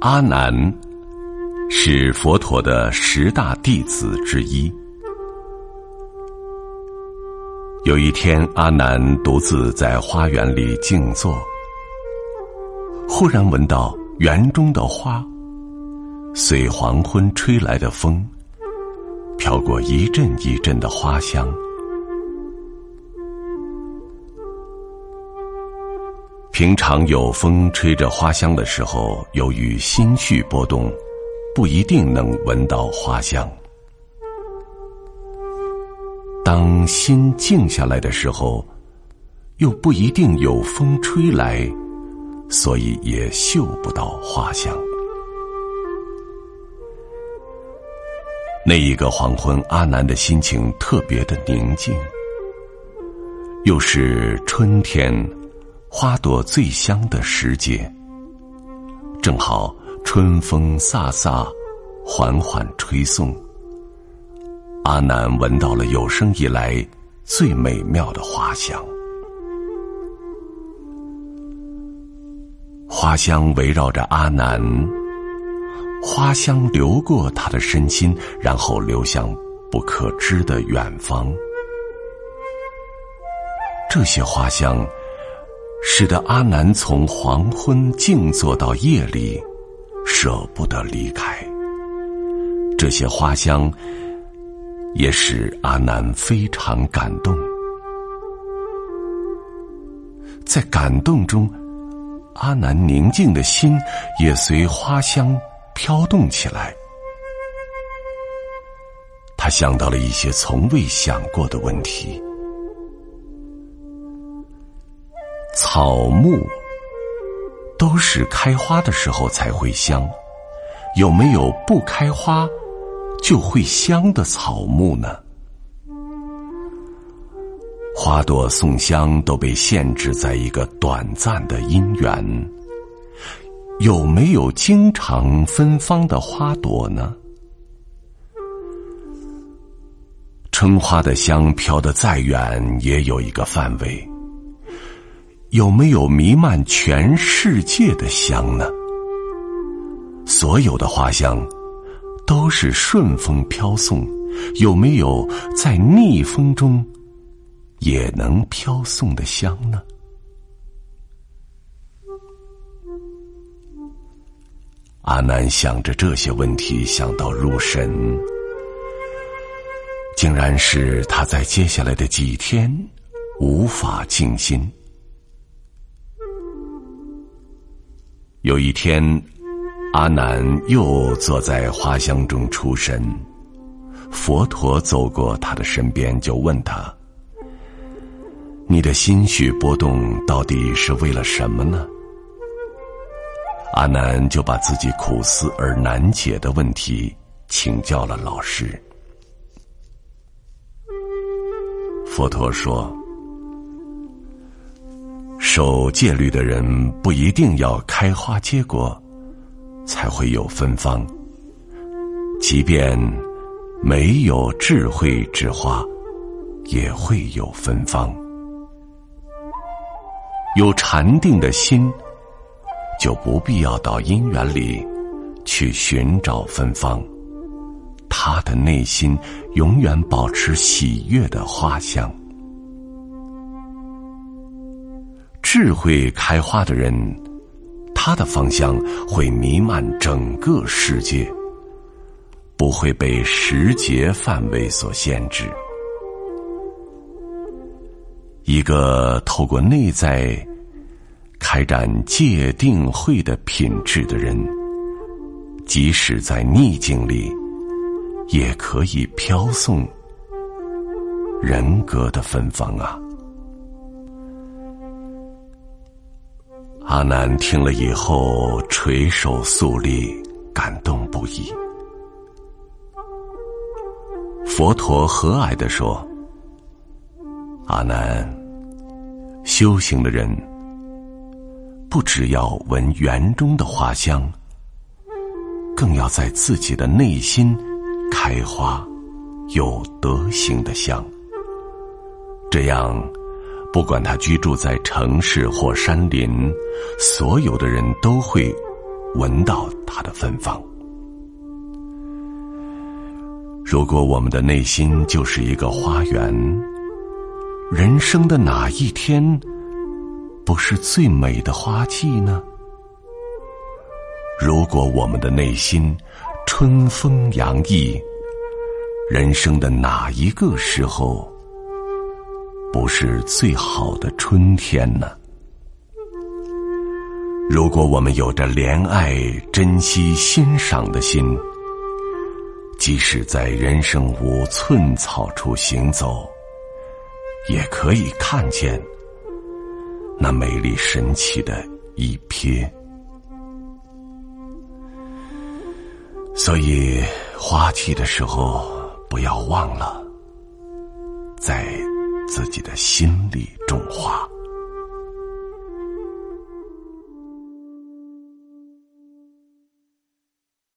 阿难是佛陀的十大弟子之一。有一天，阿难独自在花园里静坐，忽然闻到园中的花随黄昏吹来的风，飘过一阵一阵的花香。平常有风吹着花香的时候，由于心绪波动，不一定能闻到花香。当心静下来的时候，又不一定有风吹来，所以也嗅不到花香。那一个黄昏，阿南的心情特别的宁静，又是春天。花朵最香的时节，正好春风飒飒，缓缓吹送。阿南闻到了有生以来最美妙的花香，花香围绕着阿南，花香流过他的身心，然后流向不可知的远方。这些花香。使得阿南从黄昏静坐到夜里，舍不得离开。这些花香也使阿南非常感动。在感动中，阿南宁静的心也随花香飘动起来。他想到了一些从未想过的问题。草木都是开花的时候才会香，有没有不开花就会香的草木呢？花朵送香都被限制在一个短暂的因缘，有没有经常芬芳的花朵呢？春花的香飘得再远，也有一个范围。有没有弥漫全世界的香呢？所有的花香都是顺风飘送，有没有在逆风中也能飘送的香呢？阿南想着这些问题，想到入神，竟然是他在接下来的几天无法静心。有一天，阿难又坐在花香中出神。佛陀走过他的身边，就问他：“你的心绪波动到底是为了什么呢？”阿难就把自己苦思而难解的问题请教了老师。佛陀说。守戒律的人不一定要开花结果，才会有芬芳。即便没有智慧之花，也会有芬芳。有禅定的心，就不必要到因缘里去寻找芬芳。他的内心永远保持喜悦的花香。智慧开花的人，他的芳香会弥漫整个世界，不会被时节范围所限制。一个透过内在开展界定会的品质的人，即使在逆境里，也可以飘送人格的芬芳啊。阿难听了以后，垂手肃立，感动不已。佛陀和蔼的说：“阿难，修行的人，不只要闻园中的花香，更要在自己的内心开花，有德行的香，这样。”不管他居住在城市或山林，所有的人都会闻到它的芬芳。如果我们的内心就是一个花园，人生的哪一天不是最美的花季呢？如果我们的内心春风洋溢，人生的哪一个时候不是最好的春天呢？如果我们有着怜爱、珍惜、欣赏的心，即使在人生无寸草处行走，也可以看见那美丽神奇的一瞥。所以，花季的时候，不要忘了在自己的心里种花。